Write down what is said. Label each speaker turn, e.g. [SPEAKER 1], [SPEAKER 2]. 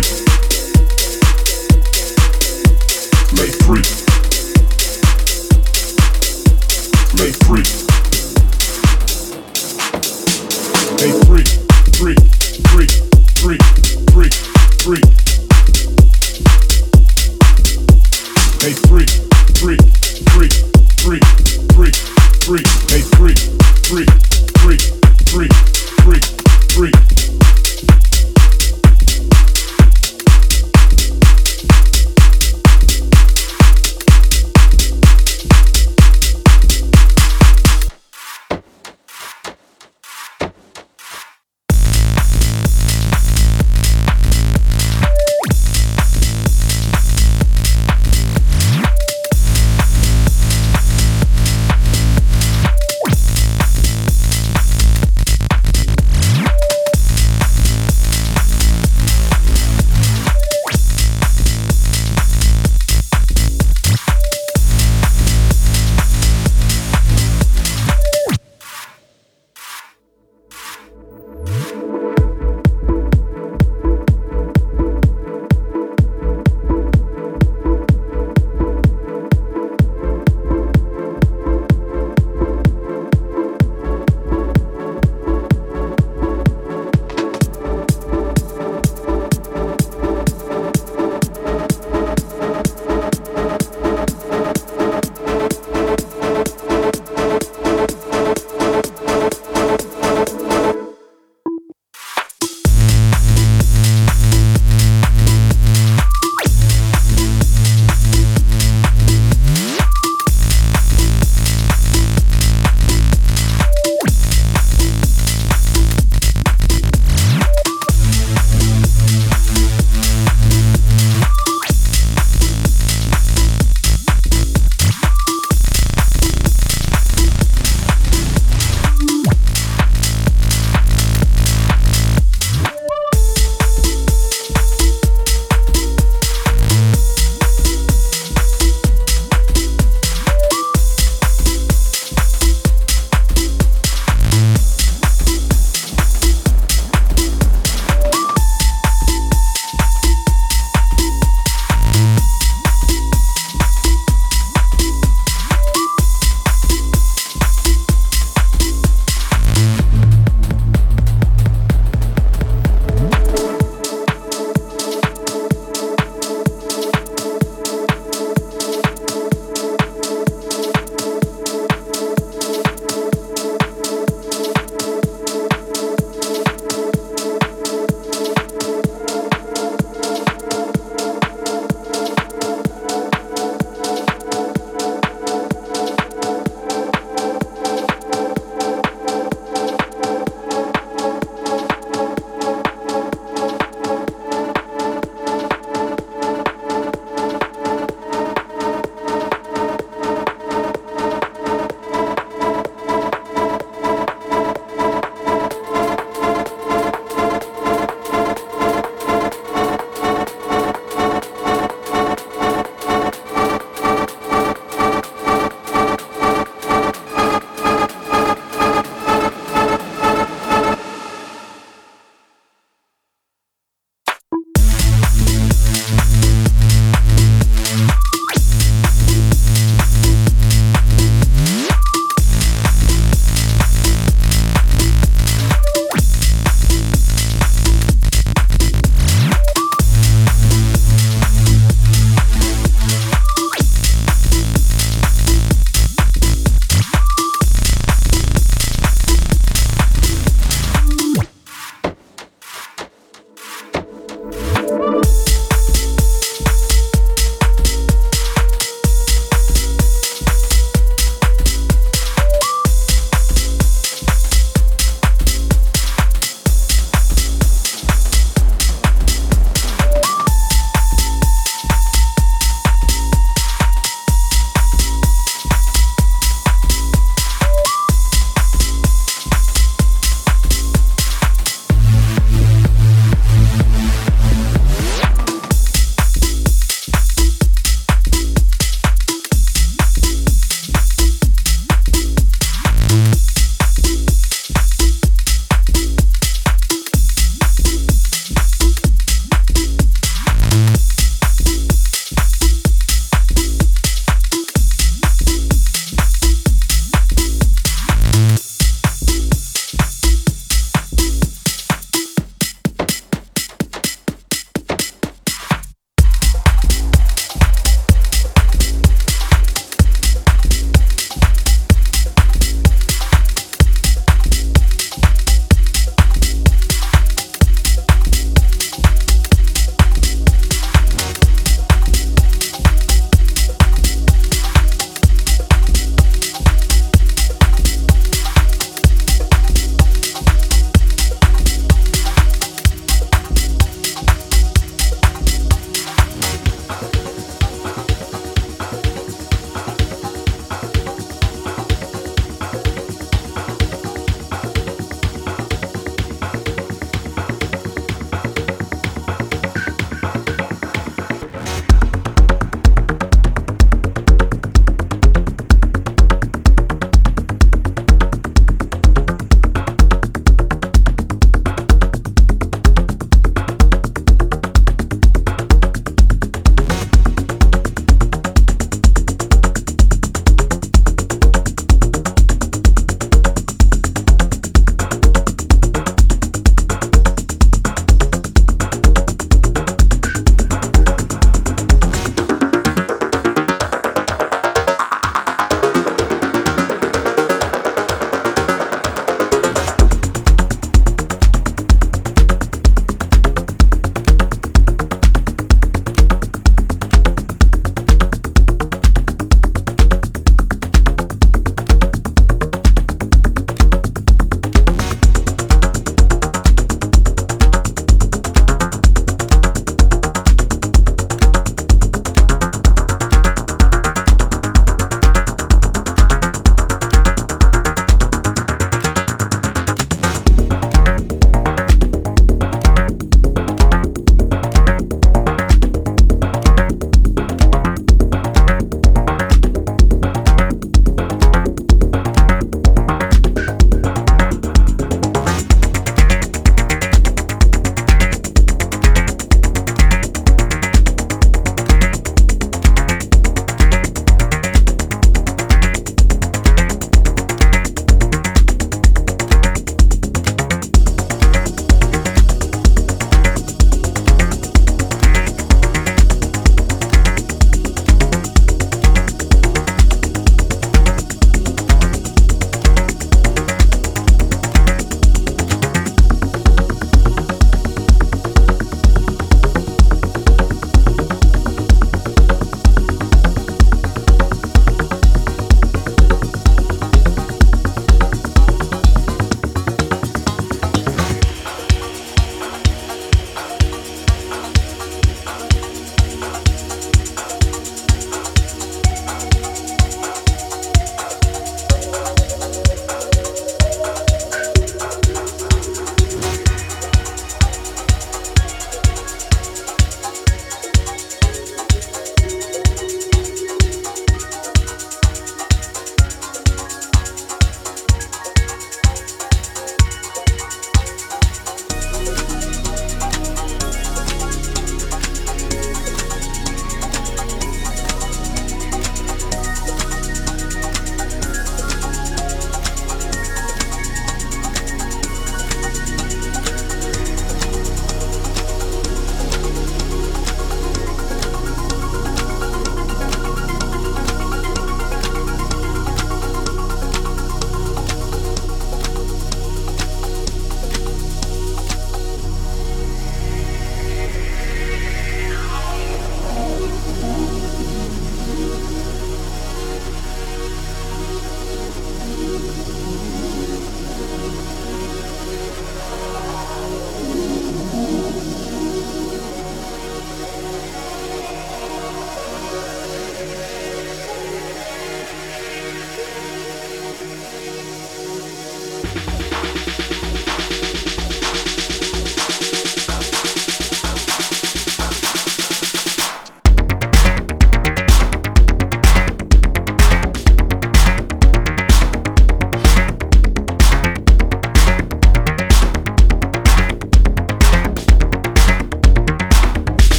[SPEAKER 1] free.